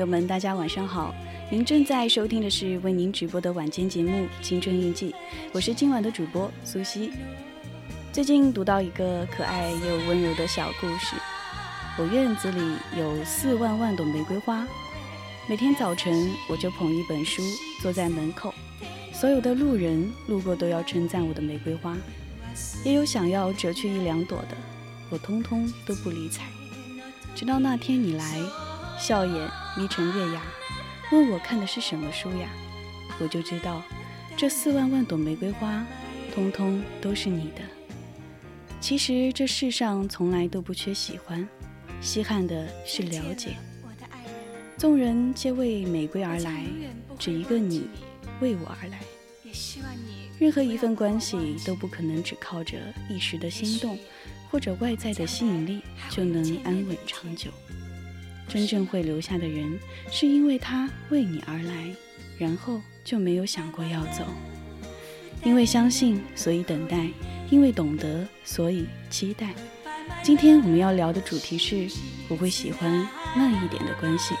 朋友们，大家晚上好！您正在收听的是为您直播的晚间节目《青春印记》，我是今晚的主播苏西。最近读到一个可爱又温柔的小故事。我院子里有四万万朵玫瑰花，每天早晨我就捧一本书坐在门口，所有的路人路过都要称赞我的玫瑰花。也有想要折去一两朵的，我通通都不理睬。直到那天你来，笑眼眯成月牙，问我看的是什么书呀？我就知道，这四万万朵玫瑰花，通通都是你的。其实这世上从来都不缺喜欢，稀罕的是了解。众人皆为玫瑰而来，只一个你为我而来。任何一份关系都不可能只靠着一时的心动，或者外在的吸引力就能安稳长久。真正会留下的人，是因为他为你而来，然后就没有想过要走。因为相信，所以等待；因为懂得，所以期待。今天我们要聊的主题是：我会喜欢慢一点的关系。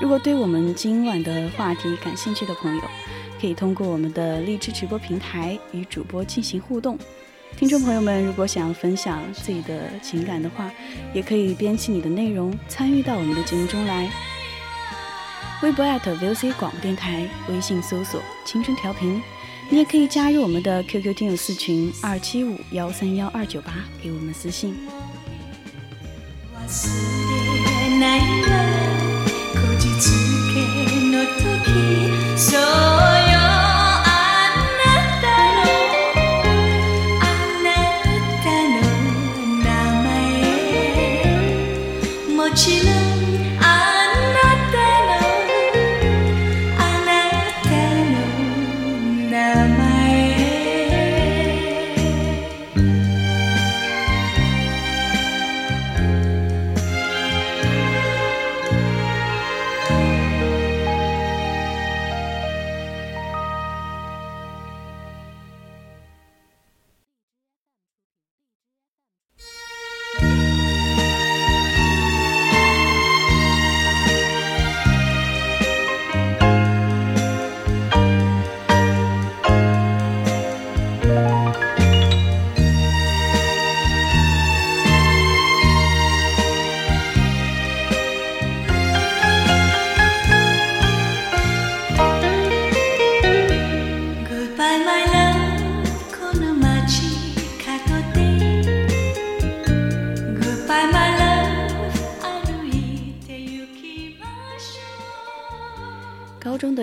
如果对我们今晚的话题感兴趣的朋友，可以通过我们的荔枝直播平台与主播进行互动。听众朋友们，如果想要分享自己的情感的话，也可以编辑你的内容参与到我们的节目中来。微博 @VOC 广播电台，微信搜索“青春调频”，你也可以加入我们的 QQ 听友四群二七五幺三幺二九八，给我们私信。的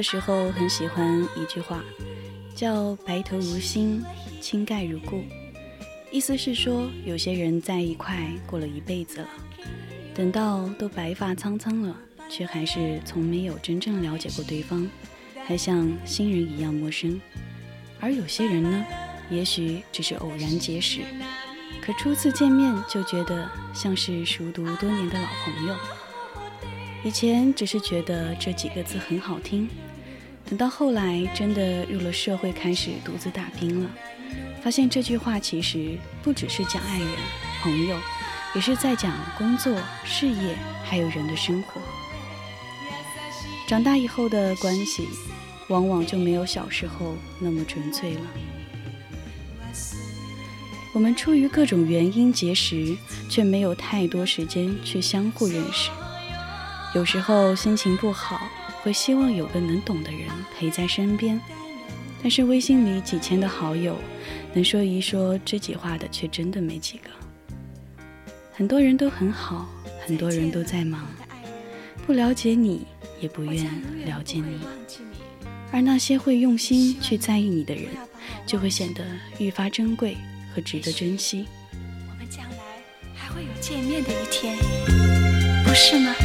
时候很喜欢一句话，叫“白头如新，青盖如故”，意思是说，有些人在一块过了一辈子了，等到都白发苍苍了，却还是从没有真正了解过对方，还像新人一样陌生；而有些人呢，也许只是偶然结识，可初次见面就觉得像是熟读多年的老朋友。以前只是觉得这几个字很好听，等到后来真的入了社会，开始独自打拼了，发现这句话其实不只是讲爱人、朋友，也是在讲工作、事业，还有人的生活。长大以后的关系，往往就没有小时候那么纯粹了。我们出于各种原因结识，却没有太多时间去相互认识。有时候心情不好，会希望有个能懂的人陪在身边。但是微信里几千的好友，能说一说知己话的却真的没几个。很多人都很好，很多人都在忙，不了解你，也不愿了解你。而那些会用心去在意你的人，就会显得愈发珍贵。和值得珍惜。我们将来还会有见面的一天，不是吗？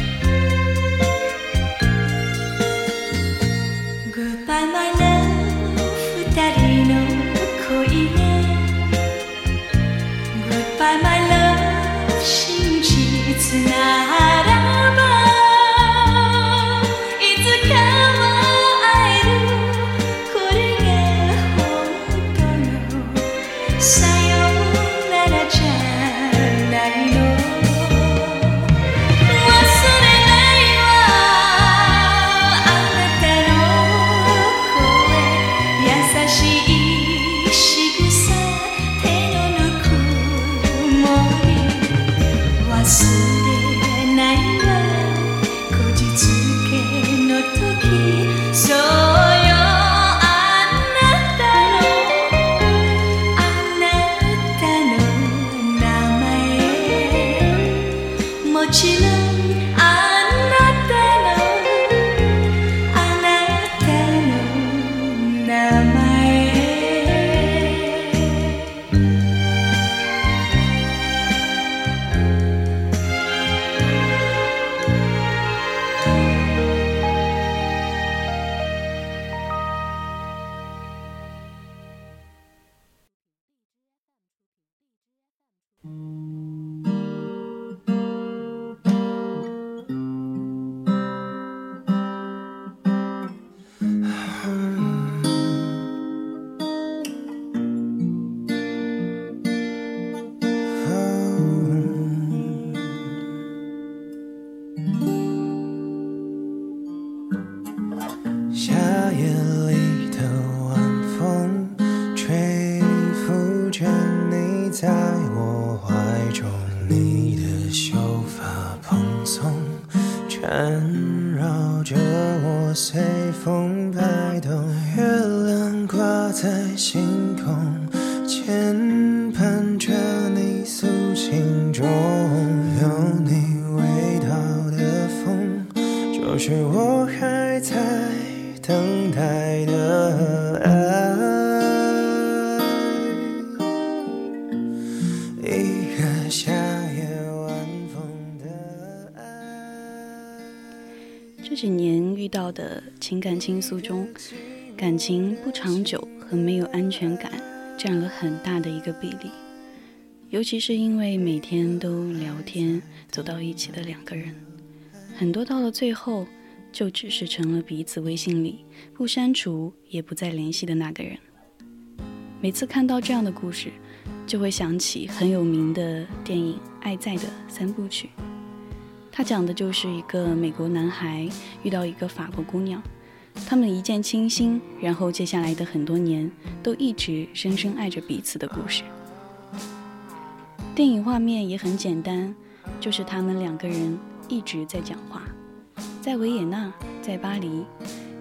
情感倾诉中，感情不长久和没有安全感占了很大的一个比例。尤其是因为每天都聊天走到一起的两个人，很多到了最后就只是成了彼此微信里不删除也不再联系的那个人。每次看到这样的故事，就会想起很有名的电影《爱在》的三部曲。它讲的就是一个美国男孩遇到一个法国姑娘。他们一见倾心，然后接下来的很多年都一直深深爱着彼此的故事。电影画面也很简单，就是他们两个人一直在讲话，在维也纳，在巴黎，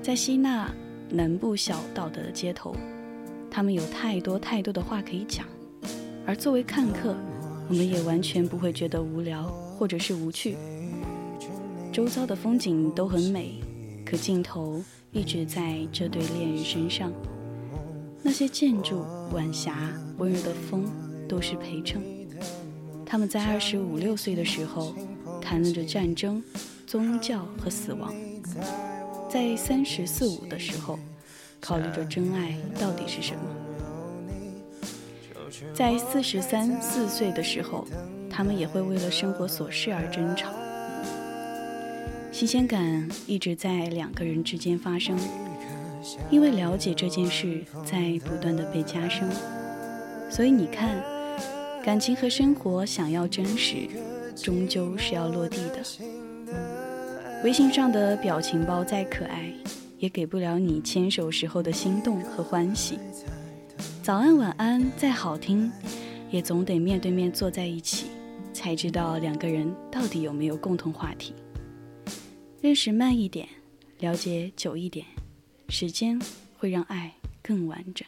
在希腊南部小岛的街头，他们有太多太多的话可以讲。而作为看客，我们也完全不会觉得无聊或者是无趣。周遭的风景都很美，可镜头。一直在这对恋人身上，那些建筑、晚霞、温柔的风，都是陪衬。他们在二十五六岁的时候，谈论着战争、宗教和死亡；在三十四五的时候，考虑着真爱到底是什么；在四十三四岁的时候，他们也会为了生活琐事而争吵。新鲜感一直在两个人之间发生，因为了解这件事在不断的被加深，所以你看，感情和生活想要真实，终究是要落地的。微信上的表情包再可爱，也给不了你牵手时候的心动和欢喜。早安晚安再好听，也总得面对面坐在一起，才知道两个人到底有没有共同话题。认识慢一点，了解久一点，时间会让爱更完整。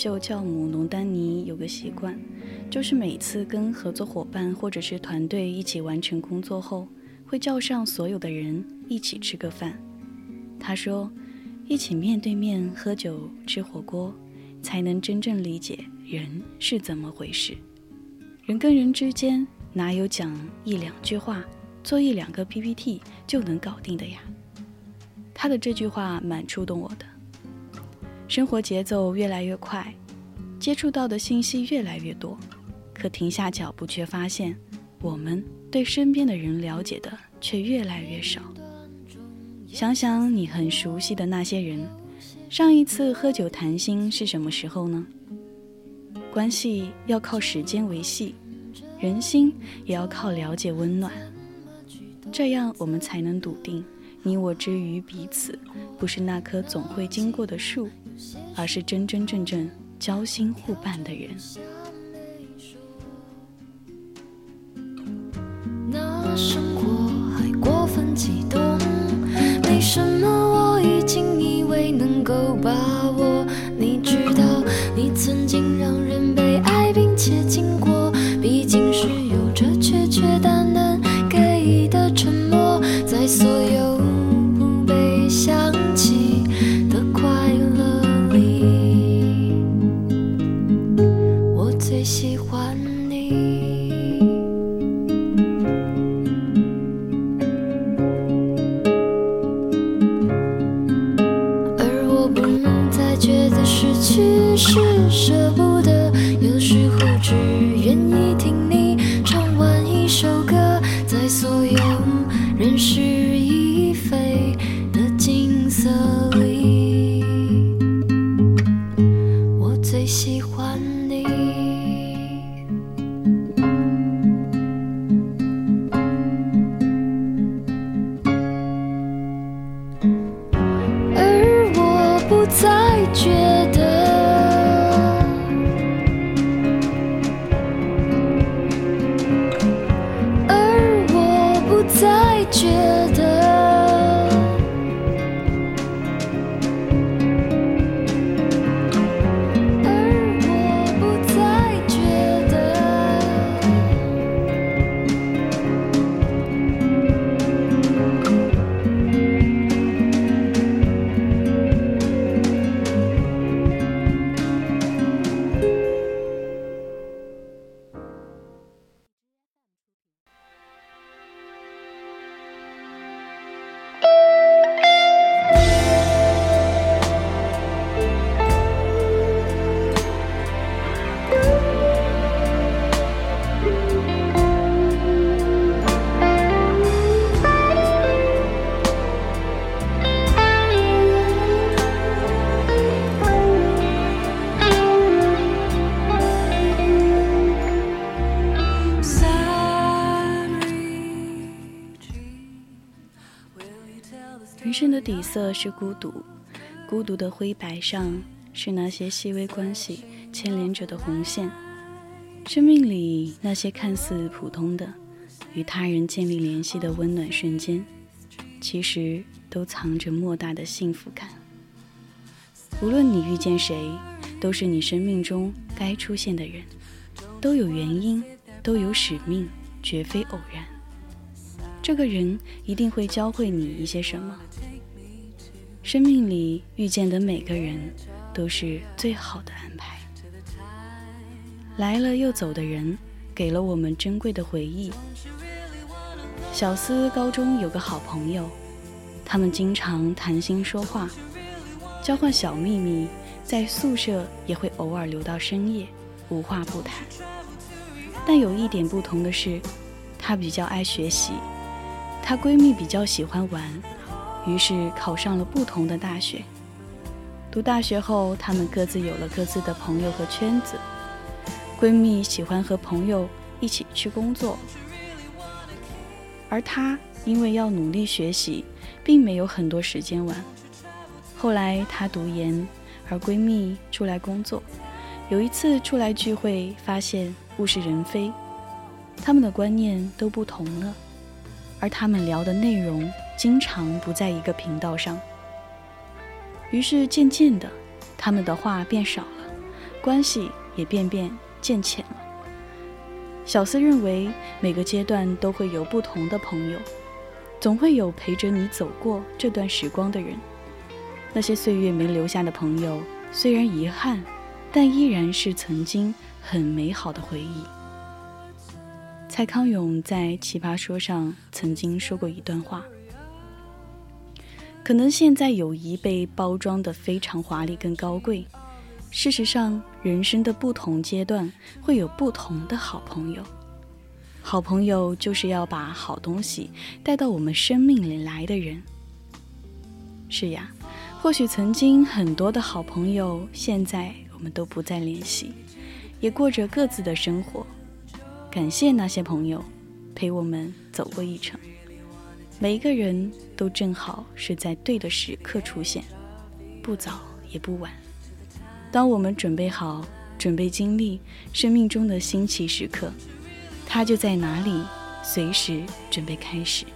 秀教母龙丹妮有个习惯，就是每次跟合作伙伴或者是团队一起完成工作后，会叫上所有的人一起吃个饭。他说：“一起面对面喝酒吃火锅，才能真正理解人是怎么回事。人跟人之间哪有讲一两句话、做一两个 PPT 就能搞定的呀？”他的这句话蛮触动我的。生活节奏越来越快，接触到的信息越来越多，可停下脚步却发现，我们对身边的人了解的却越来越少。想想你很熟悉的那些人，上一次喝酒谈心是什么时候呢？关系要靠时间维系，人心也要靠了解温暖，这样我们才能笃定，你我之于彼此，不是那棵总会经过的树。而是真真正正交心互伴的人。那生活还过分激动，没什么我已经以为能够把握。你知道，你曾经让人被爱并且经过，毕竟是有着确确淡淡给的承诺，在所有是。色是孤独，孤独的灰白上是那些细微关系牵连着的红线。生命里那些看似普通的与他人建立联系的温暖瞬间，其实都藏着莫大的幸福感。无论你遇见谁，都是你生命中该出现的人，都有原因，都有使命，绝非偶然。这个人一定会教会你一些什么。生命里遇见的每个人，都是最好的安排。来了又走的人，给了我们珍贵的回忆。小思高中有个好朋友，他们经常谈心说话，交换小秘密，在宿舍也会偶尔留到深夜，无话不谈。但有一点不同的是，她比较爱学习，她闺蜜比较喜欢玩。于是考上了不同的大学。读大学后，她们各自有了各自的朋友和圈子。闺蜜喜欢和朋友一起去工作，而她因为要努力学习，并没有很多时间玩。后来她读研，而闺蜜出来工作。有一次出来聚会，发现物是人非，他们的观念都不同了，而他们聊的内容。经常不在一个频道上，于是渐渐的，他们的话变少了，关系也变变渐浅了。小思认为，每个阶段都会有不同的朋友，总会有陪着你走过这段时光的人。那些岁月没留下的朋友，虽然遗憾，但依然是曾经很美好的回忆。蔡康永在《奇葩说》上曾经说过一段话。可能现在友谊被包装的非常华丽跟高贵，事实上，人生的不同阶段会有不同的好朋友。好朋友就是要把好东西带到我们生命里来的人。是呀，或许曾经很多的好朋友，现在我们都不再联系，也过着各自的生活。感谢那些朋友，陪我们走过一程。每一个人都正好是在对的时刻出现，不早也不晚。当我们准备好，准备经历生命中的新奇时刻，它就在哪里，随时准备开始。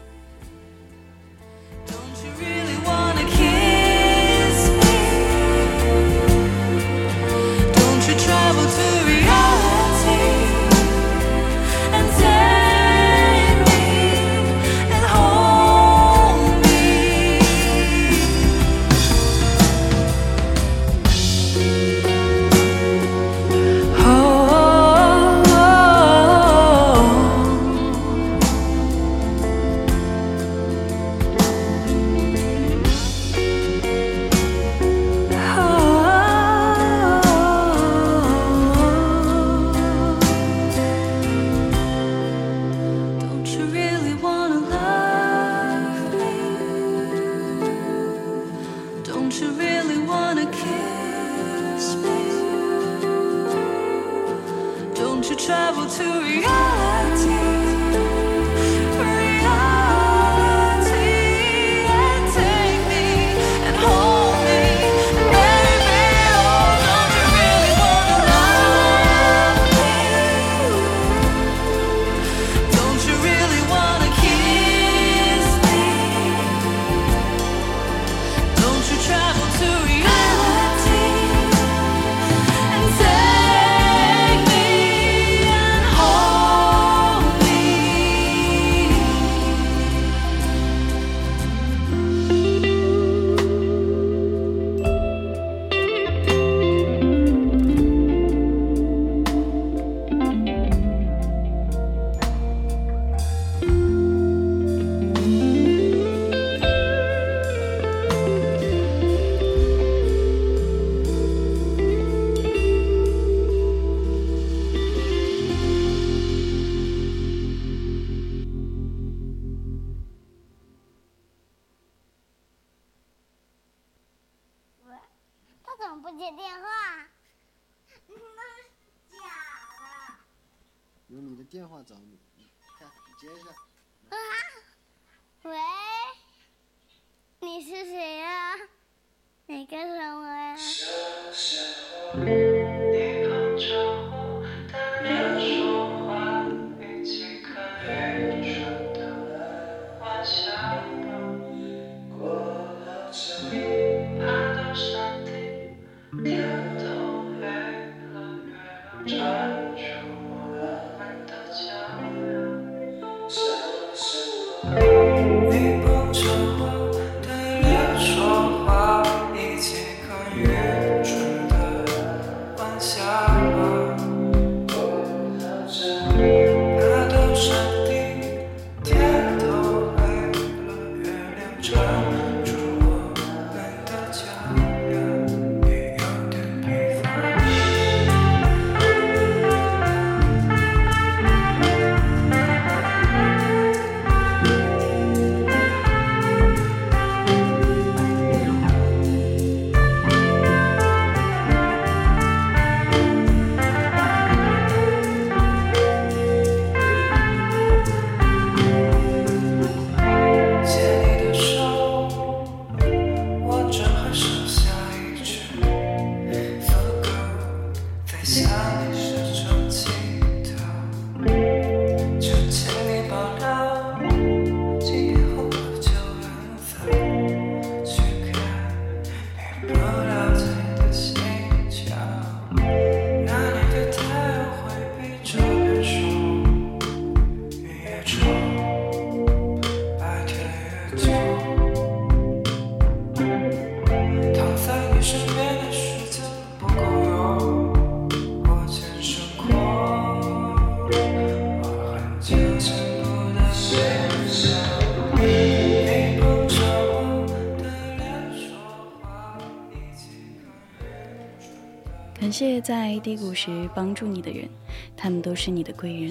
在低谷时帮助你的人，他们都是你的贵人。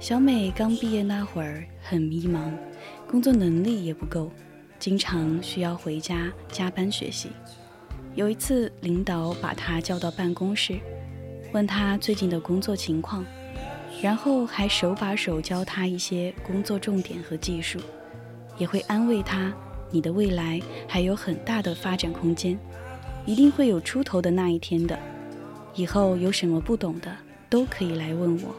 小美刚毕业那会儿很迷茫，工作能力也不够，经常需要回家加班学习。有一次，领导把她叫到办公室，问她最近的工作情况，然后还手把手教她一些工作重点和技术，也会安慰她：“你的未来还有很大的发展空间，一定会有出头的那一天的。”以后有什么不懂的，都可以来问我。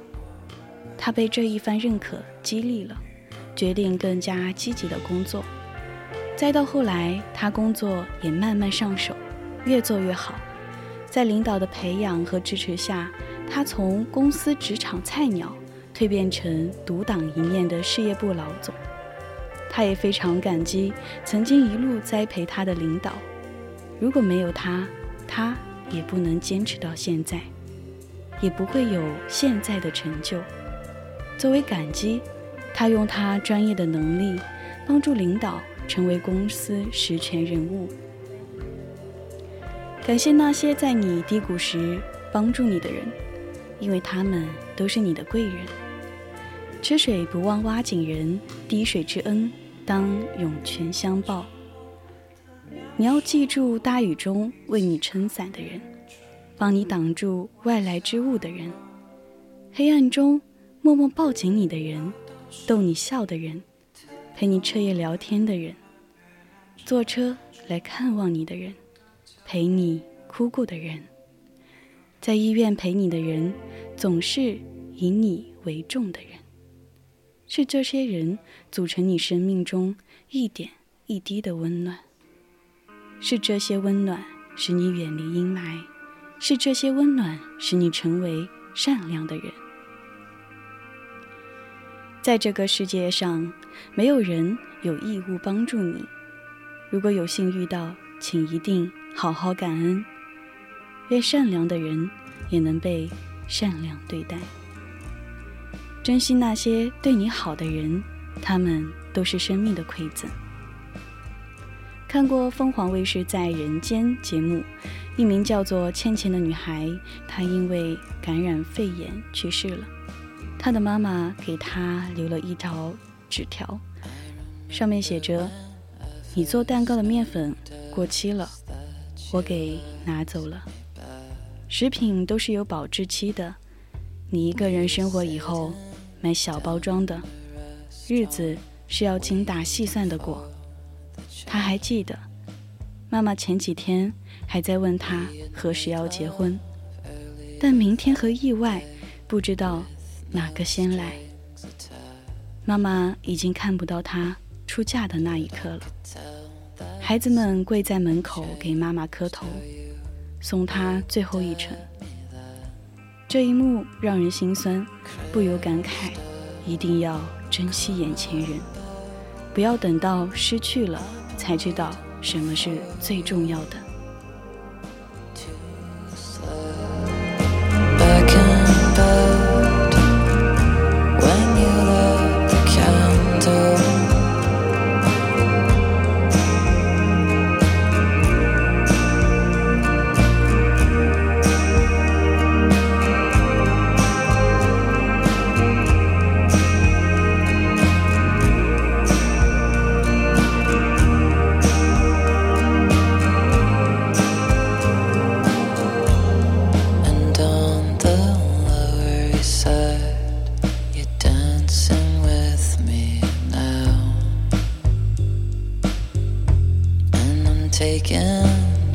他被这一番认可激励了，决定更加积极的工作。再到后来，他工作也慢慢上手，越做越好。在领导的培养和支持下，他从公司职场菜鸟蜕变成独当一面的事业部老总。他也非常感激曾经一路栽培他的领导。如果没有他，他。也不能坚持到现在，也不会有现在的成就。作为感激，他用他专业的能力帮助领导成为公司实权人物。感谢那些在你低谷时帮助你的人，因为他们都是你的贵人。吃水不忘挖井人，滴水之恩当涌泉相报。你要记住，大雨中为你撑伞的人，帮你挡住外来之物的人，黑暗中默默抱紧你的人，逗你笑的人，陪你彻夜聊天的人，坐车来看望你的人，陪你哭过的人，在医院陪你的人，总是以你为重的人，是这些人组成你生命中一点一滴的温暖。是这些温暖使你远离阴霾，是这些温暖使你成为善良的人。在这个世界上，没有人有义务帮助你。如果有幸遇到，请一定好好感恩。愿善良的人也能被善良对待。珍惜那些对你好的人，他们都是生命的馈赠。看过凤凰卫视在人间节目，一名叫做倩倩的女孩，她因为感染肺炎去世了。她的妈妈给她留了一条纸条，上面写着：“你做蛋糕的面粉过期了，我给拿走了。食品都是有保质期的，你一个人生活以后买小包装的，日子是要精打细算的过。”他还记得，妈妈前几天还在问他何时要结婚，但明天和意外不知道哪个先来。妈妈已经看不到他出嫁的那一刻了。孩子们跪在门口给妈妈磕头，送她最后一程。这一幕让人心酸，不由感慨：一定要珍惜眼前人，不要等到失去了才知道什么是最重要的。taking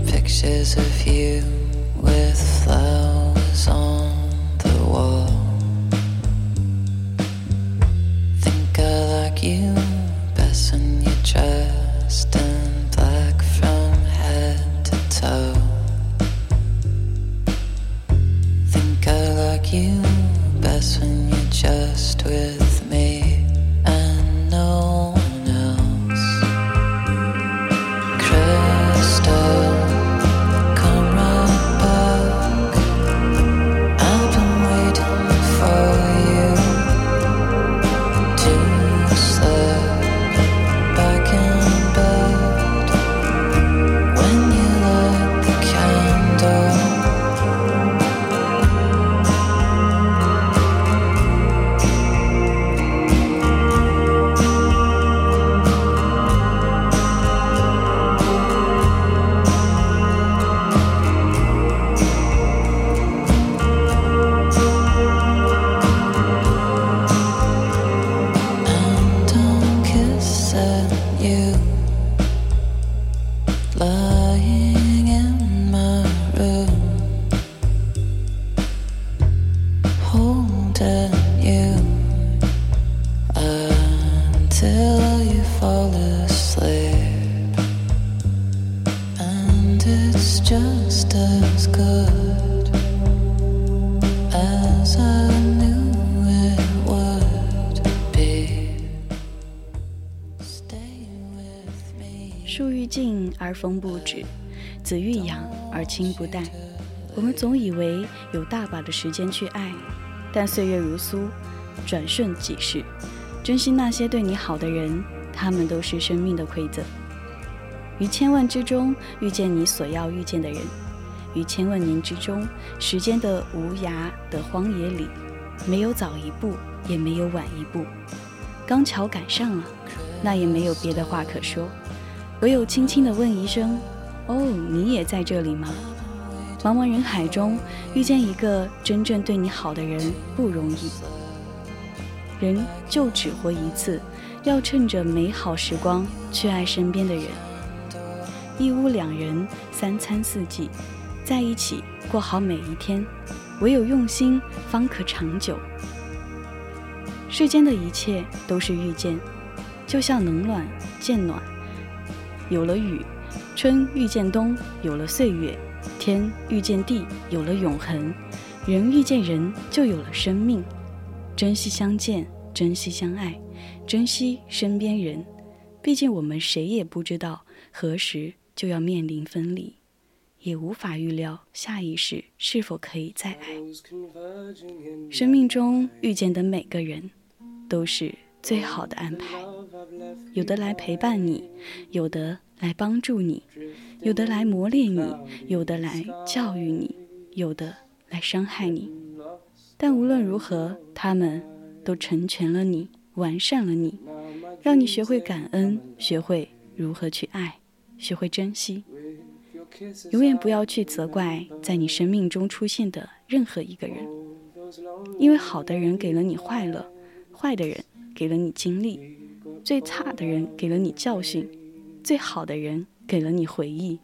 pictures of you with flowers on. 风不止，子欲养而亲不待。我们总以为有大把的时间去爱，但岁月如梭，转瞬即逝。珍惜那些对你好的人，他们都是生命的馈赠。于千万之中遇见你所要遇见的人，于千万年之中，时间的无涯的荒野里，没有早一步，也没有晚一步，刚巧赶上了，那也没有别的话可说。唯有轻轻地问一声：“哦，你也在这里吗？”茫茫人海中遇见一个真正对你好的人不容易。人就只活一次，要趁着美好时光去爱身边的人。一屋两人，三餐四季，在一起过好每一天。唯有用心，方可长久。世间的一切都是遇见，就像冷暖渐暖。有了雨，春遇见冬；有了岁月，天遇见地；有了永恒，人遇见人，就有了生命。珍惜相见，珍惜相爱，珍惜身边人。毕竟我们谁也不知道何时就要面临分离，也无法预料下一世是否可以再爱。生命中遇见的每个人，都是最好的安排。有的来陪伴你，有的来帮助你，有的来磨练你，有的来教育你，有的来伤害你。但无论如何，他们都成全了你，完善了你，让你学会感恩，学会如何去爱，学会珍惜。永远不要去责怪在你生命中出现的任何一个人，因为好的人给了你快乐，坏的人给了你经历。最差的人给了你教训，最好的人给了你回忆。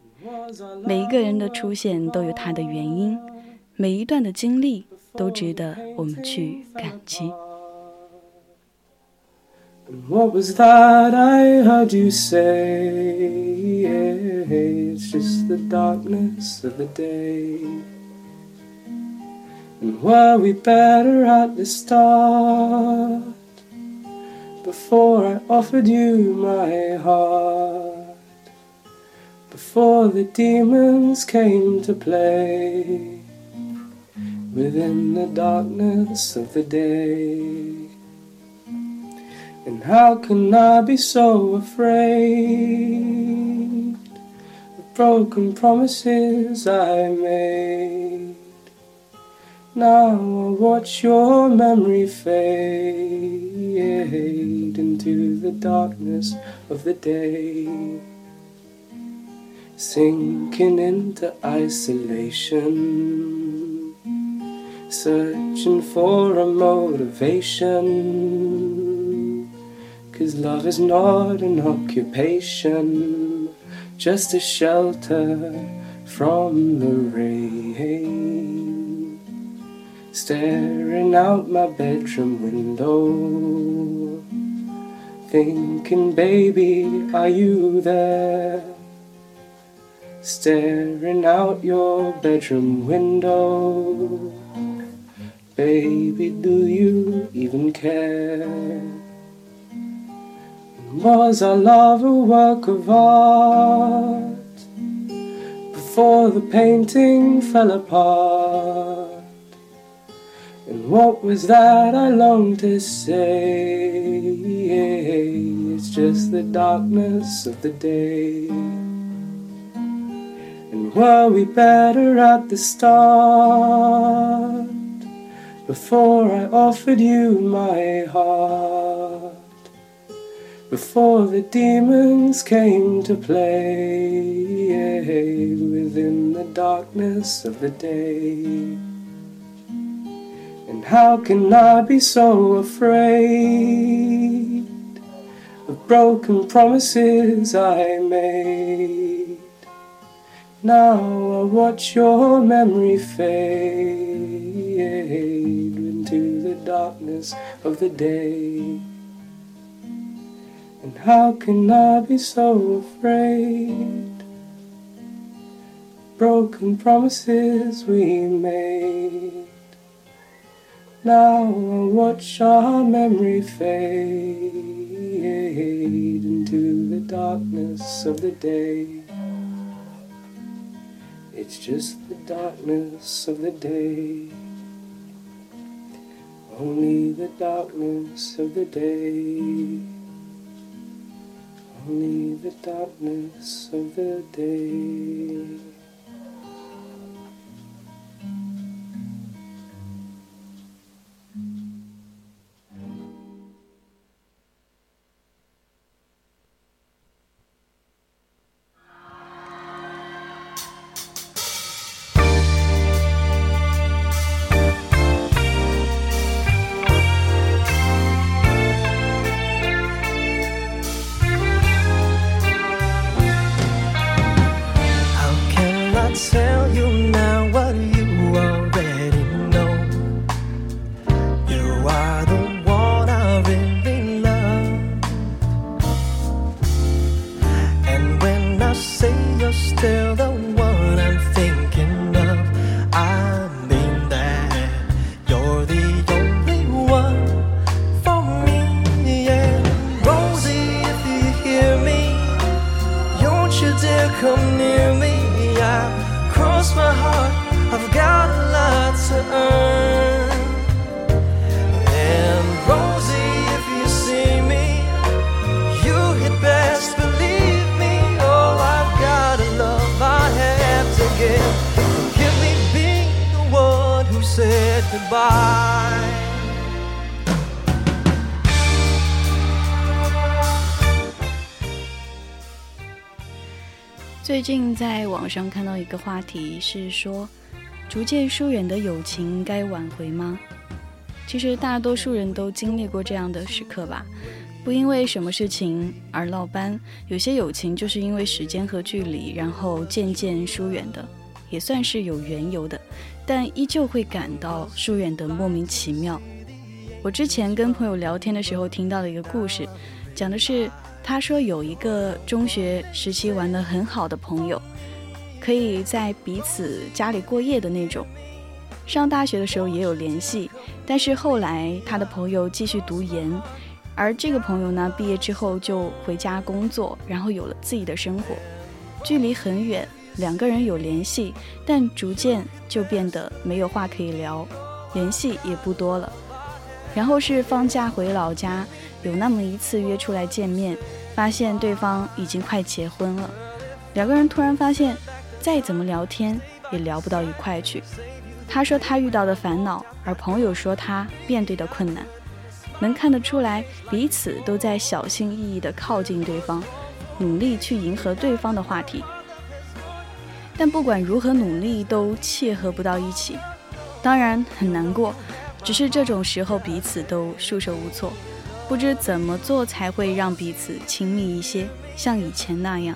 每一个人的出现都有他的原因，每一段的经历都值得我们去感激。What was that I heard you say? It's just the darkness of the day. And were we better at the start? Before I offered you my heart. Before the demons came to play. Within the darkness of the day. And how can I be so afraid of broken promises I made? Now I watch your memory fade into the darkness of the day, sinking into isolation, searching for a motivation. Cause love is not an occupation, just a shelter from the rain. Staring out my bedroom window, thinking, baby, are you there? Staring out your bedroom window, baby, do you even care? Was our love a work of art before the painting fell apart? And what was that I longed to say? It's just the darkness of the day. And were we better at the start before I offered you my heart? before the demons came to play within the darkness of the day. How can I be so afraid of broken promises I made? Now I watch your memory fade into the darkness of the day. And how can I be so afraid? Broken promises we made. Now I watch our memory fade into the darkness of the day. It's just the darkness of the day. Only the darkness of the day only the darkness of the day. 在网上看到一个话题，是说逐渐疏远的友情该挽回吗？其实大多数人都经历过这样的时刻吧。不因为什么事情而落班，有些友情就是因为时间和距离，然后渐渐疏远的，也算是有缘由的，但依旧会感到疏远的莫名其妙。我之前跟朋友聊天的时候听到了一个故事，讲的是他说有一个中学时期玩的很好的朋友，可以在彼此家里过夜的那种。上大学的时候也有联系，但是后来他的朋友继续读研。而这个朋友呢，毕业之后就回家工作，然后有了自己的生活，距离很远，两个人有联系，但逐渐就变得没有话可以聊，联系也不多了。然后是放假回老家，有那么一次约出来见面，发现对方已经快结婚了，两个人突然发现，再怎么聊天也聊不到一块去。他说他遇到的烦恼，而朋友说他面对的困难。能看得出来，彼此都在小心翼翼地靠近对方，努力去迎合对方的话题。但不管如何努力，都契合不到一起，当然很难过。只是这种时候，彼此都束手无措，不知怎么做才会让彼此亲密一些，像以前那样。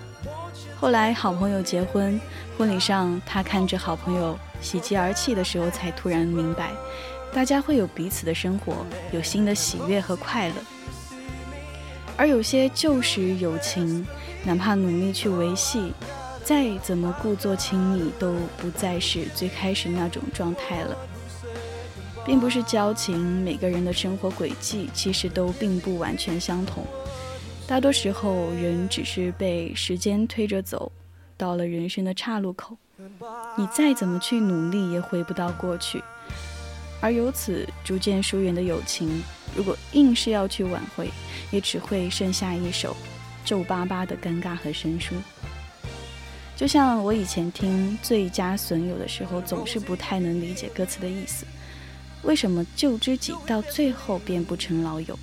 后来好朋友结婚，婚礼上他看着好朋友喜极而泣的时候，才突然明白。大家会有彼此的生活，有新的喜悦和快乐，而有些旧时友情，哪怕努力去维系，再怎么故作亲密，都不再是最开始那种状态了。并不是交情，每个人的生活轨迹其实都并不完全相同，大多时候人只是被时间推着走，到了人生的岔路口，你再怎么去努力，也回不到过去。而由此逐渐疏远的友情，如果硬是要去挽回，也只会剩下一首皱巴巴的尴尬和生疏。就像我以前听《最佳损友》的时候，总是不太能理解歌词的意思：为什么旧知己到最后变不成老友？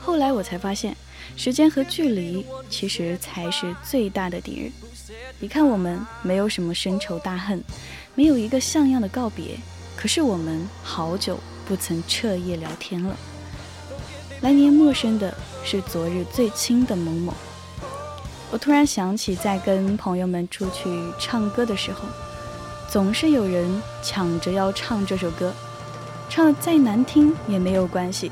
后来我才发现，时间和距离其实才是最大的敌人。你看，我们没有什么深仇大恨，没有一个像样的告别。可是我们好久不曾彻夜聊天了。来年陌生的是昨日最亲的某某。我突然想起，在跟朋友们出去唱歌的时候，总是有人抢着要唱这首歌，唱的再难听也没有关系。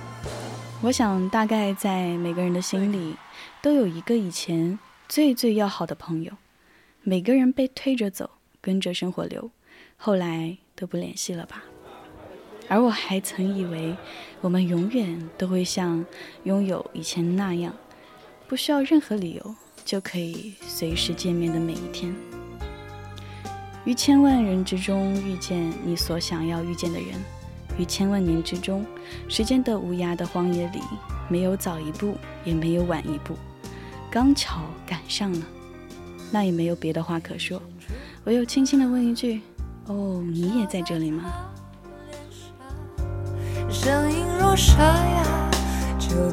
我想，大概在每个人的心里，都有一个以前最最要好的朋友。每个人被推着走，跟着生活流，后来。都不联系了吧？而我还曾以为，我们永远都会像拥有以前那样，不需要任何理由就可以随时见面的每一天。于千万人之中遇见你所想要遇见的人，于千万年之中，时间的无涯的荒野里，没有早一步，也没有晚一步，刚巧赶上了，那也没有别的话可说，唯有轻轻的问一句。哦，你也在这里吗？声音若沙哑，就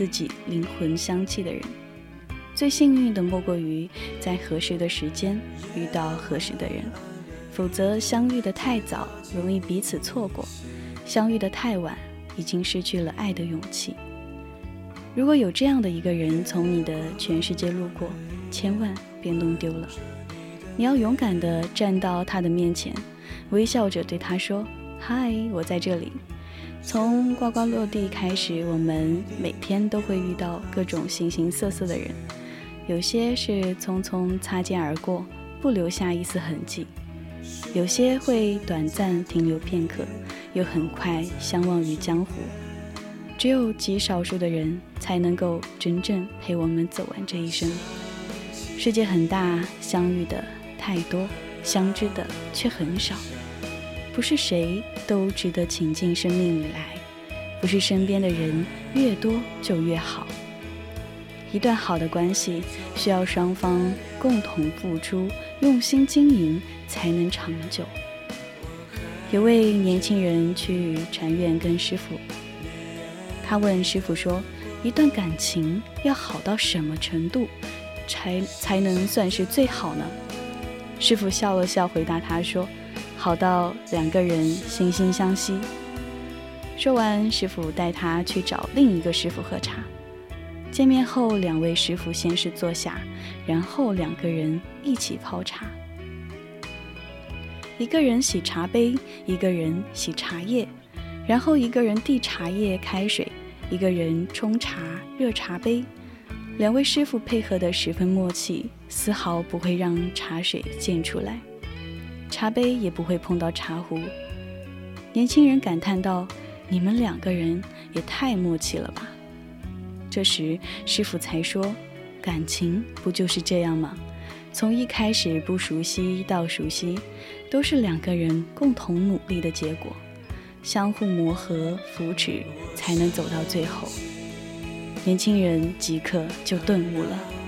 自己灵魂相契的人。最幸运的莫过于在合适的时间遇到合适的人，否则相遇的太早，容易彼此错过；相遇的太晚，已经失去了爱的勇气。如果有这样的一个人从你的全世界路过，千万别弄丢了。你要勇敢地站到他的面前，微笑着对他说。嗨，我在这里。从呱呱落地开始，我们每天都会遇到各种形形色色的人，有些是匆匆擦肩而过，不留下一丝痕迹；有些会短暂停留片刻，又很快相忘于江湖。只有极少数的人才能够真正陪我们走完这一生。世界很大，相遇的太多，相知的却很少。不是谁都值得请进生命里来，不是身边的人越多就越好。一段好的关系需要双方共同付出、用心经营才能长久。有位年轻人去禅院跟师傅，他问师傅说：“一段感情要好到什么程度，才才能算是最好呢？”师傅笑了笑，回答他说。好到两个人惺惺相惜。说完，师傅带他去找另一个师傅喝茶。见面后，两位师傅先是坐下，然后两个人一起泡茶。一个人洗茶杯，一个人洗茶叶，然后一个人递茶叶开水，一个人冲茶热茶杯。两位师傅配合得十分默契，丝毫不会让茶水溅出来。茶杯也不会碰到茶壶。年轻人感叹道：“你们两个人也太默契了吧！”这时师傅才说：“感情不就是这样吗？从一开始不熟悉到熟悉，都是两个人共同努力的结果，相互磨合扶持，才能走到最后。”年轻人即刻就顿悟了。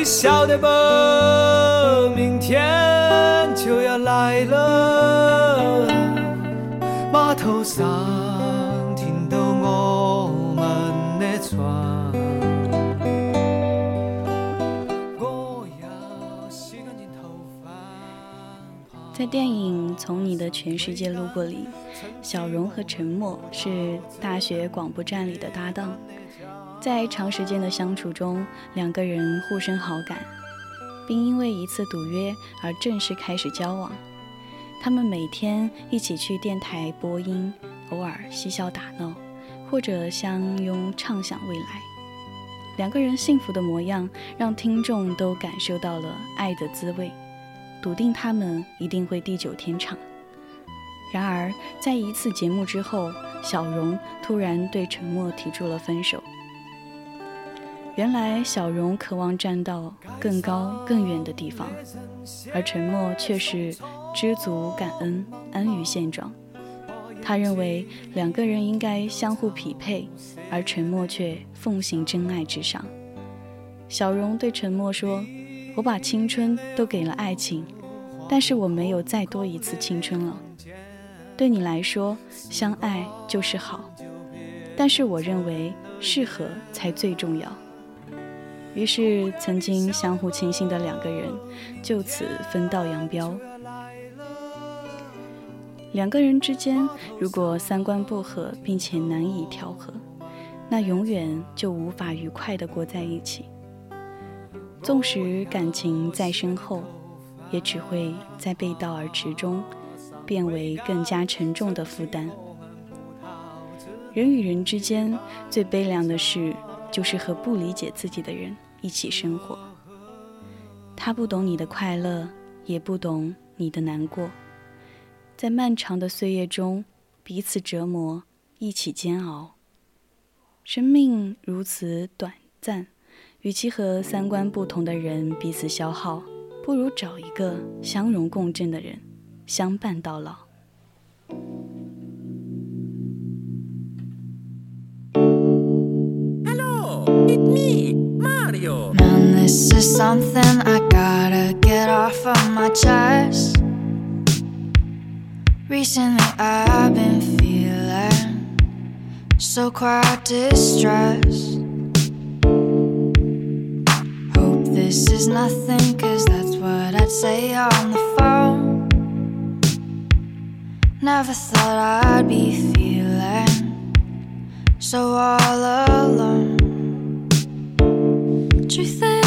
你晓得不？明天就要来了，码头上停到我们的船。我要洗干净头发。在电影《从你的全世界路过》里，小荣和陈默是大学广播站里的搭档，在长时间的相处中，两个人互生好感，并因为一次赌约而正式开始交往。他们每天一起去电台播音，偶尔嬉笑打闹，或者相拥畅想未来。两个人幸福的模样，让听众都感受到了爱的滋味。笃定他们一定会地久天长。然而，在一次节目之后，小荣突然对陈默提出了分手。原来，小荣渴望站到更高更远的地方，而陈默却是知足感恩，安于现状。他认为两个人应该相互匹配，而陈默却奉行真爱至上。小荣对陈默说。我把青春都给了爱情，但是我没有再多一次青春了。对你来说，相爱就是好，但是我认为适合才最重要。于是，曾经相互倾心的两个人就此分道扬镳。两个人之间如果三观不合，并且难以调和，那永远就无法愉快地过在一起。纵使感情再深厚，也只会在背道而驰中，变为更加沉重的负担。人与人之间最悲凉的事，就是和不理解自己的人一起生活。他不懂你的快乐，也不懂你的难过，在漫长的岁月中，彼此折磨，一起煎熬。生命如此短暂。与其和三观不同的人彼此消耗，不如找一个相容共振的人，相伴到老。Me, Mario. Man, this is something I gotta get off of my chest. Recently, I've been feeling so quite distressed. Hope this is nothing, cause that's what I'd say on the phone. Never thought I'd be feeling so all alone. Don't you think?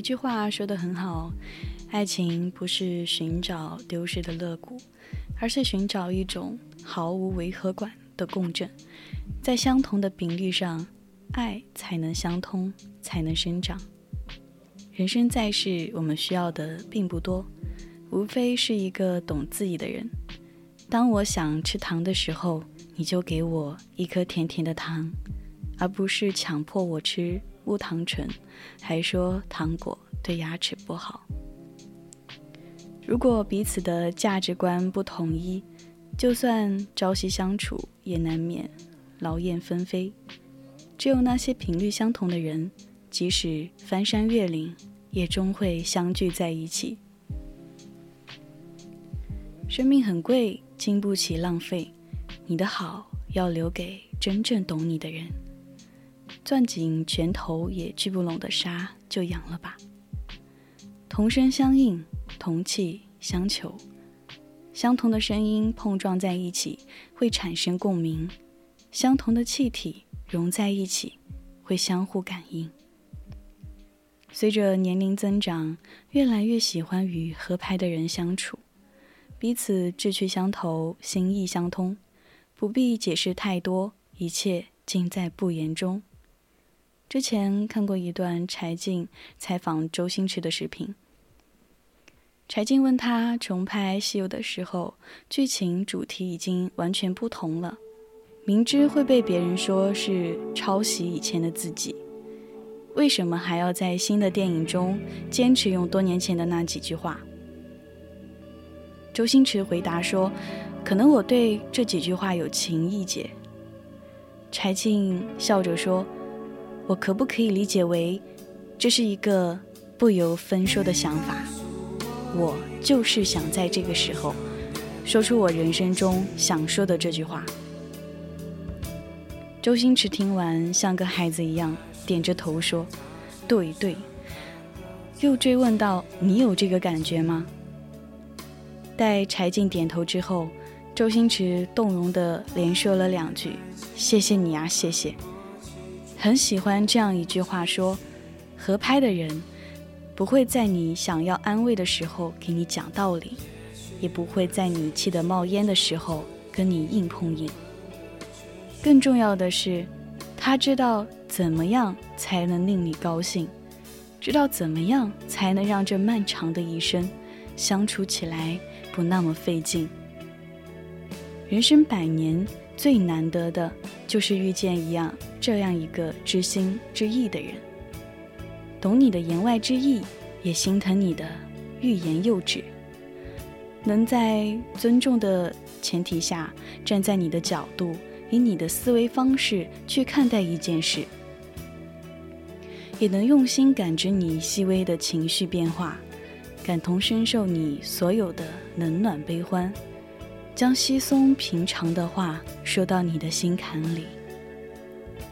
一句话说得很好，爱情不是寻找丢失的肋骨，而是寻找一种毫无违和感的共振，在相同的频率上，爱才能相通，才能生长。人生在世，我们需要的并不多，无非是一个懂自己的人。当我想吃糖的时候，你就给我一颗甜甜的糖，而不是强迫我吃木糖醇，还说糖果对牙齿不好。如果彼此的价值观不统一，就算朝夕相处，也难免劳燕分飞。只有那些频率相同的人，即使翻山越岭，也终会相聚在一起。生命很贵，经不起浪费。你的好要留给真正懂你的人。攥紧拳头也聚不拢的沙，就扬了吧。同声相应，同气相求，相同的声音碰撞在一起，会产生共鸣；相同的气体融在一起，会相互感应。随着年龄增长，越来越喜欢与合拍的人相处，彼此志趣相投，心意相通，不必解释太多，一切尽在不言中。之前看过一段柴静采访周星驰的视频。柴静问他重拍《西游》的时候，剧情主题已经完全不同了，明知会被别人说是抄袭以前的自己，为什么还要在新的电影中坚持用多年前的那几句话？周星驰回答说：“可能我对这几句话有情意结。”柴静笑着说。我可不可以理解为，这是一个不由分说的想法？我就是想在这个时候，说出我人生中想说的这句话。周星驰听完像个孩子一样点着头说：“对对。”又追问道：“你有这个感觉吗？”待柴静点头之后，周星驰动容的连说了两句：“谢谢你啊，谢谢。”很喜欢这样一句话说：“合拍的人，不会在你想要安慰的时候给你讲道理，也不会在你气得冒烟的时候跟你硬碰硬。更重要的是，他知道怎么样才能令你高兴，知道怎么样才能让这漫长的一生相处起来不那么费劲。人生百年最难得的就是遇见一样。”这样一个知心知意的人，懂你的言外之意，也心疼你的欲言又止，能在尊重的前提下，站在你的角度，以你的思维方式去看待一件事，也能用心感知你细微的情绪变化，感同身受你所有的冷暖悲欢，将稀松平常的话说到你的心坎里。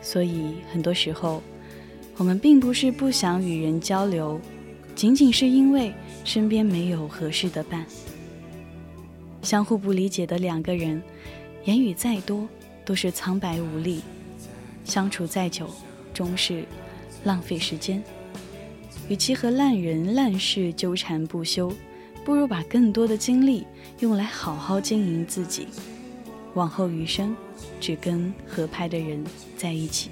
所以，很多时候，我们并不是不想与人交流，仅仅是因为身边没有合适的伴。相互不理解的两个人，言语再多都是苍白无力，相处再久终是浪费时间。与其和烂人烂事纠缠不休，不如把更多的精力用来好好经营自己。往后余生。只跟合拍的人在一起。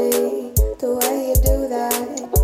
me the way you do that.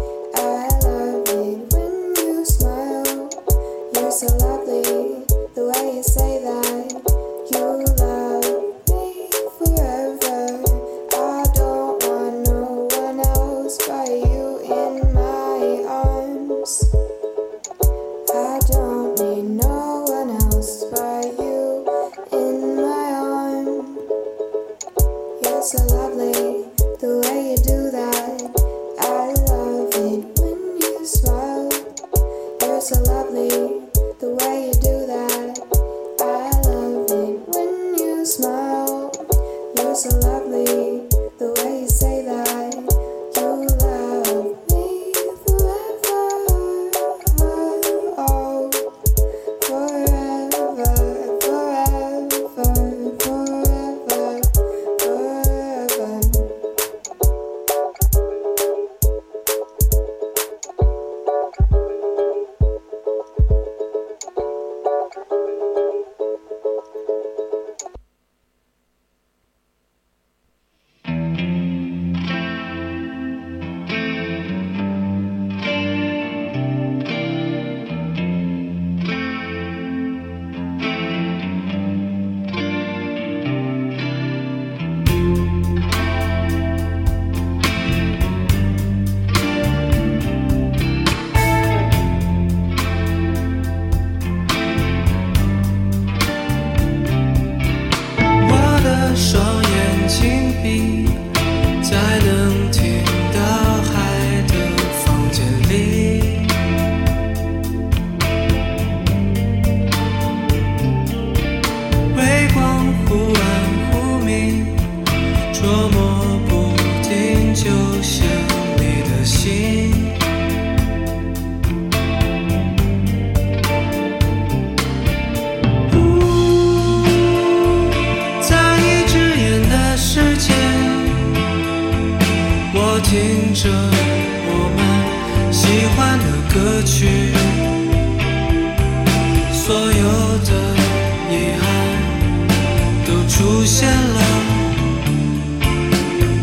出现了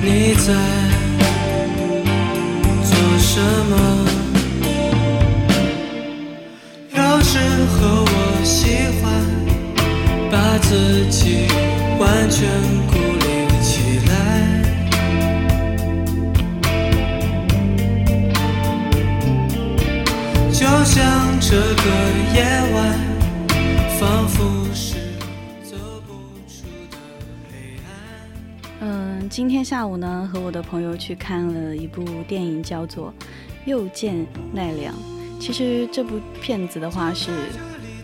你在做什么？下午呢和我的朋友去看了一部电影叫做又见奈良。其实这部片子的话是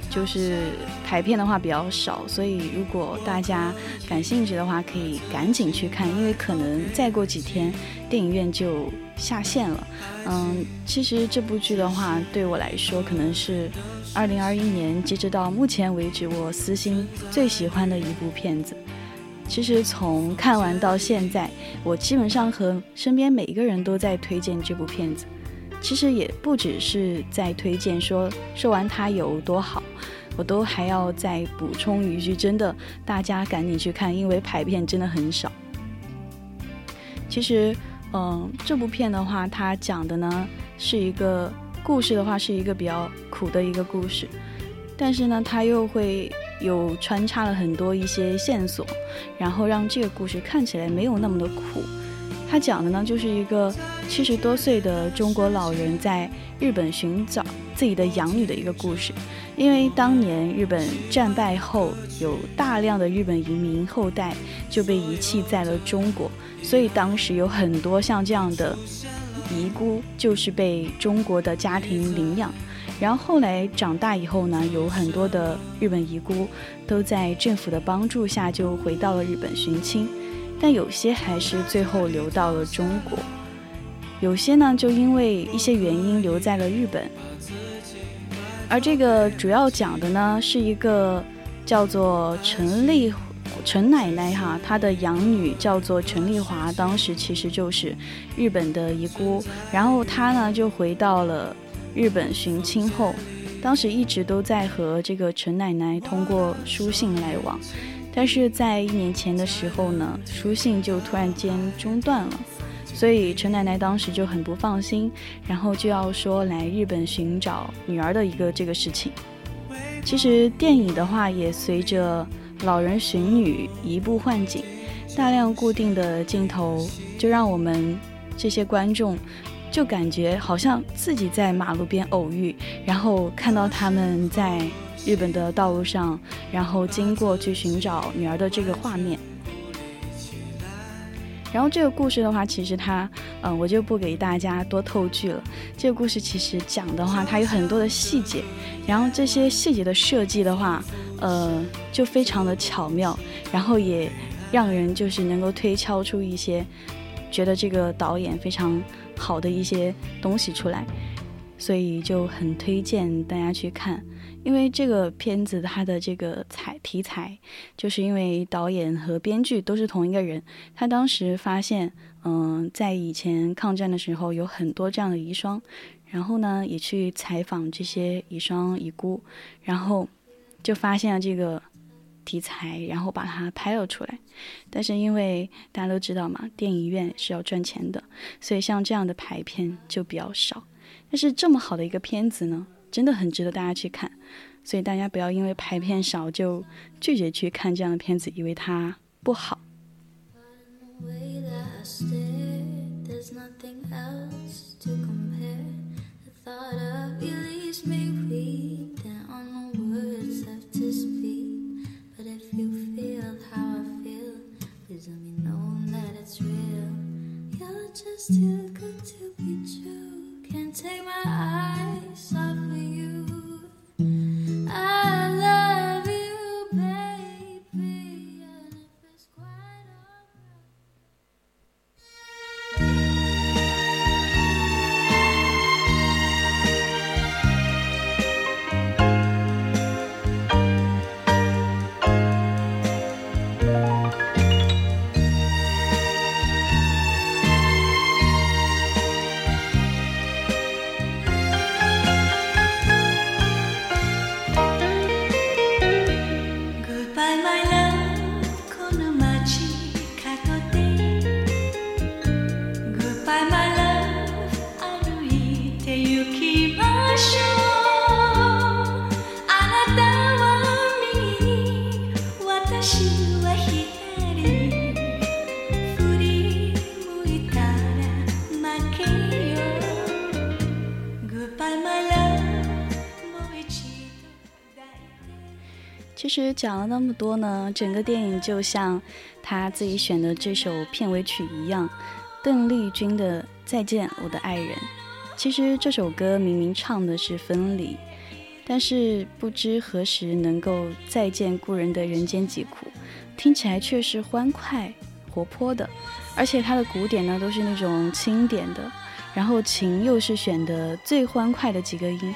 就是排片的话比较少所以如果大家感兴趣的话可以赶紧去看因为可能再过几天电影院就下线了。嗯其实这部剧的话对我来说可能是二零二一年截止到目前为止我私心最喜欢的一部片子。其实从看完到现在，我基本上和身边每一个人都在推荐这部片子。其实也不只是在推荐，说说完它有多好，我都还要再补充一句：真的，大家赶紧去看，因为排片真的很少。其实，嗯，这部片的话，它讲的呢是一个故事的话，是一个比较苦的一个故事，但是呢，它又会有穿插了很多一些线索，然后让这个故事看起来没有那么的苦。他讲的呢，就是一个七十多岁的中国老人在日本寻找自己的养女的一个故事。因为当年日本战败后，有大量的日本移民后代就被遗弃在了中国，所以当时有很多像这样的遗孤，就是被中国的家庭领养。然后后来长大以后呢，有很多的日本遗孤都在政府的帮助下就回到了日本寻亲。但有些还是最后留到了中国，有些呢就因为一些原因留在了日本。而这个主要讲的呢是一个叫做陈丽陈奶奶哈，她的养女叫做陈丽华，当时其实就是日本的遗孤，然后她呢就回到了日本寻亲后，当时一直都在和这个陈奶奶通过书信来往。但是在一年前的时候呢，书信就突然间中断了，所以陈奶奶当时就很不放心，然后就要说来日本寻找女儿的一个这个事情。其实电影的话也随着老人寻女移步换景，大量固定的镜头就让我们这些观众就感觉好像自己在马路边偶遇，然后看到他们在。日本的道路上，然后经过去寻找女儿的这个画面。然后这个故事的话，其实它，嗯，我就不给大家多透剧了。这个故事其实讲的话，它有很多的细节，然后这些细节的设计的话，呃，就非常的巧妙，然后也让人就是能够推敲出一些觉得这个导演非常好的一些东西出来，所以就很推荐大家去看。因为这个片子它的这个彩题材，就是因为导演和编剧都是同一个人。他当时发现，嗯，在以前抗战的时候有很多这样的遗孀，然后呢也去采访这些遗孀遗孤，然后就发现了这个题材，然后把它拍了出来。但是因为大家都知道嘛，电影院是要赚钱的，所以像这样的排片就比较少。但是这么好的一个片子呢？真的很值得大家去看，所以大家不要因为排片少就拒绝去看这样的片子，以为它不好。still good to be true. Can't take my eyes. 讲了那么多呢，整个电影就像他自己选的这首片尾曲一样，邓丽君的《再见我的爱人》。其实这首歌明明唱的是分离，但是不知何时能够再见故人的人间疾苦，听起来却是欢快活泼的，而且它的鼓点呢都是那种轻点的，然后琴又是选的最欢快的几个音，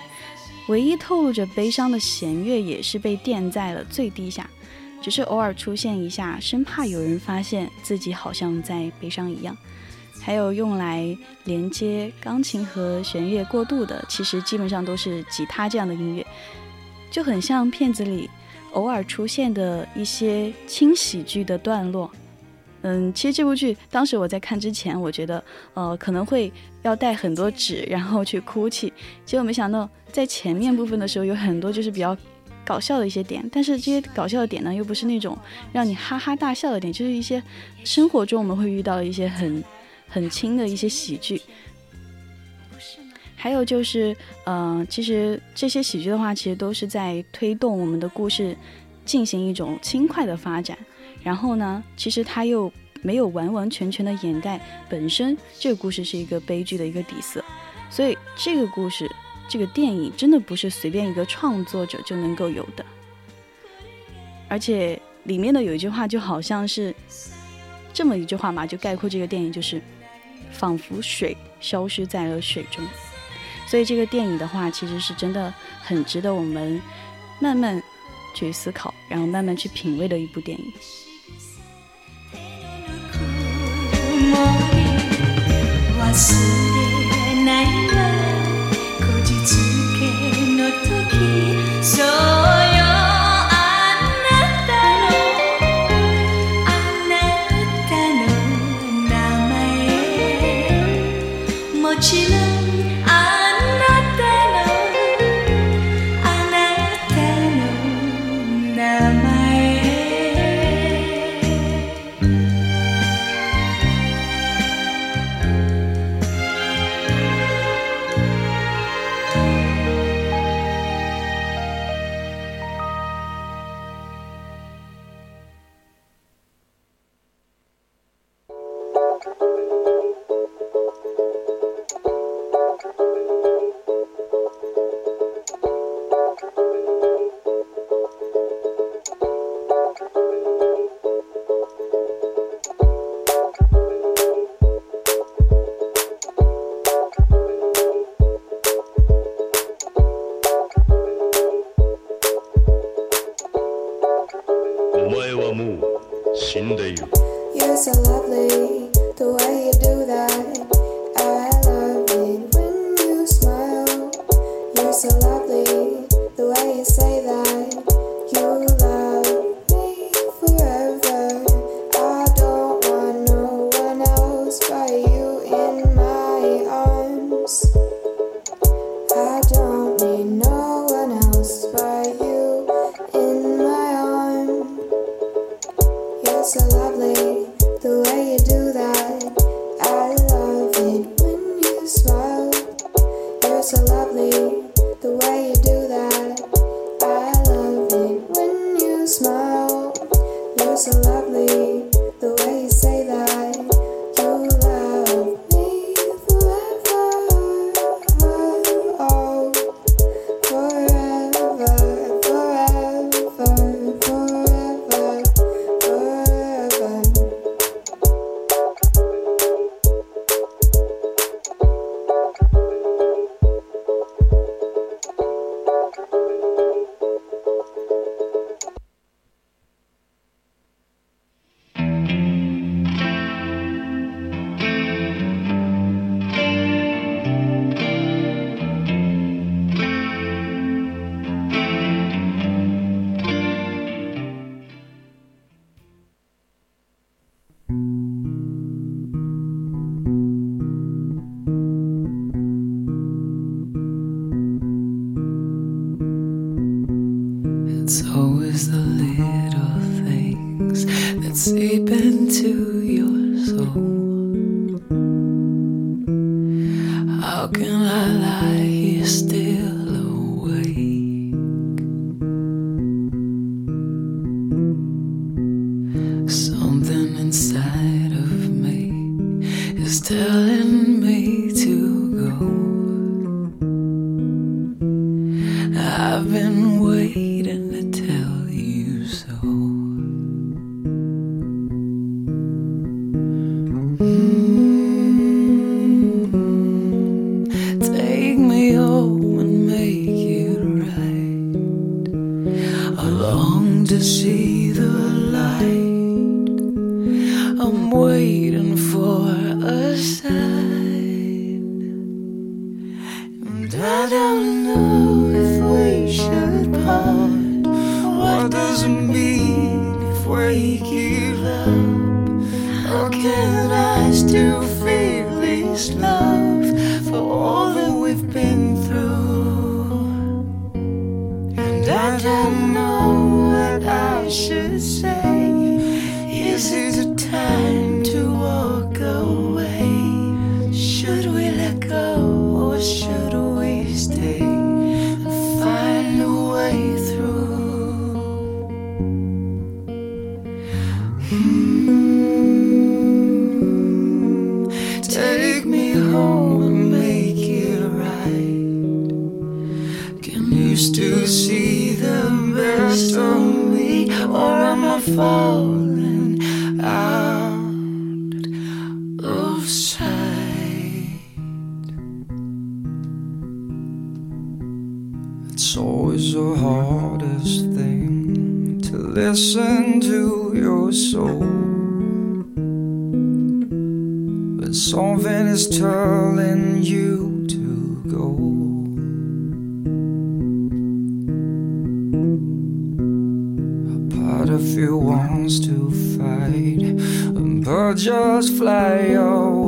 唯一透露着悲伤的弦乐也是被垫在了最低下，只是偶尔出现一下，生怕有人发现自己好像在悲伤一样。还有用来连接钢琴和弦乐过渡的，其实基本上都是吉他这样的音乐，就很像片子里偶尔出现的一些轻喜剧的段落。嗯，其实这部剧当时我在看之前，我觉得呃可能会要带很多纸，然后去哭泣。结果没想到在前面部分的时候有很多就是比较搞笑的一些点，但是这些搞笑的点呢，又不是那种让你哈哈大笑的点，就是一些生活中我们会遇到的一些很。很轻的一些喜剧，还有就是，嗯，其实这些喜剧的话，其实都是在推动我们的故事进行一种轻快的发展。然后呢，其实它又没有完完全全的掩盖本身这个故事是一个悲剧的一个底色。所以这个故事，这个电影真的不是随便一个创作者就能够有的。而且里面的有一句话，就好像是这么一句话嘛，就概括这个电影就是。仿佛水消失在了水中，所以这个电影的话，其实是真的很值得我们慢慢去思考，然后慢慢去品味的一部电影。我送给奶 hardest thing to listen to your soul. But something is telling you to go. A part of you wants to fight, but just fly away.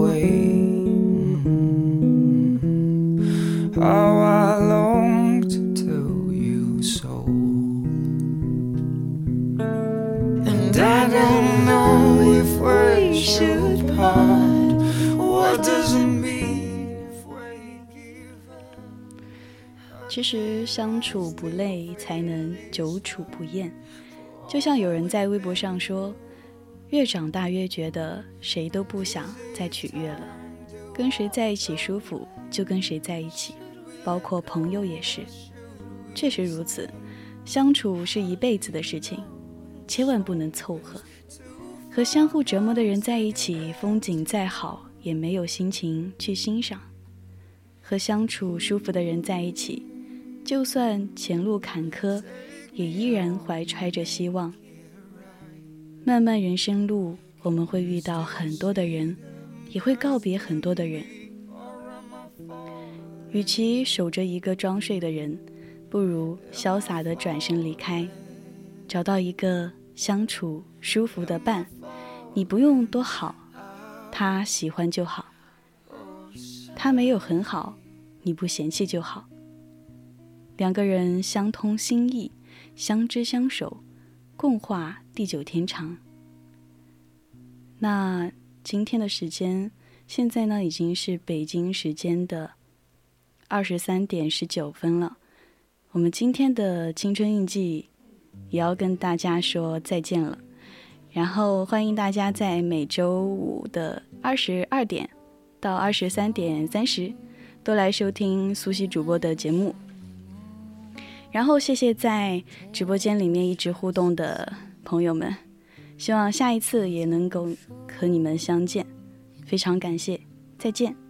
Should part. What does it mean 其实相处不累，才能久处不厌。就像有人在微博上说，越长大越觉得谁都不想再取悦了，跟谁在一起舒服就跟谁在一起，包括朋友也是。确实如此，相处是一辈子的事情，千万不能凑合。和相互折磨的人在一起，风景再好也没有心情去欣赏；和相处舒服的人在一起，就算前路坎坷，也依然怀揣着希望。漫漫人生路，我们会遇到很多的人，也会告别很多的人。与其守着一个装睡的人，不如潇洒地转身离开，找到一个相处舒服的伴。你不用多好，他喜欢就好；他没有很好，你不嫌弃就好。两个人相通心意，相知相守，共话地久天长。那今天的时间，现在呢已经是北京时间的二十三点十九分了。我们今天的青春印记也要跟大家说再见了。然后欢迎大家在每周五的二十二点到二十三点三十都来收听苏西主播的节目。然后谢谢在直播间里面一直互动的朋友们，希望下一次也能够和你们相见，非常感谢，再见。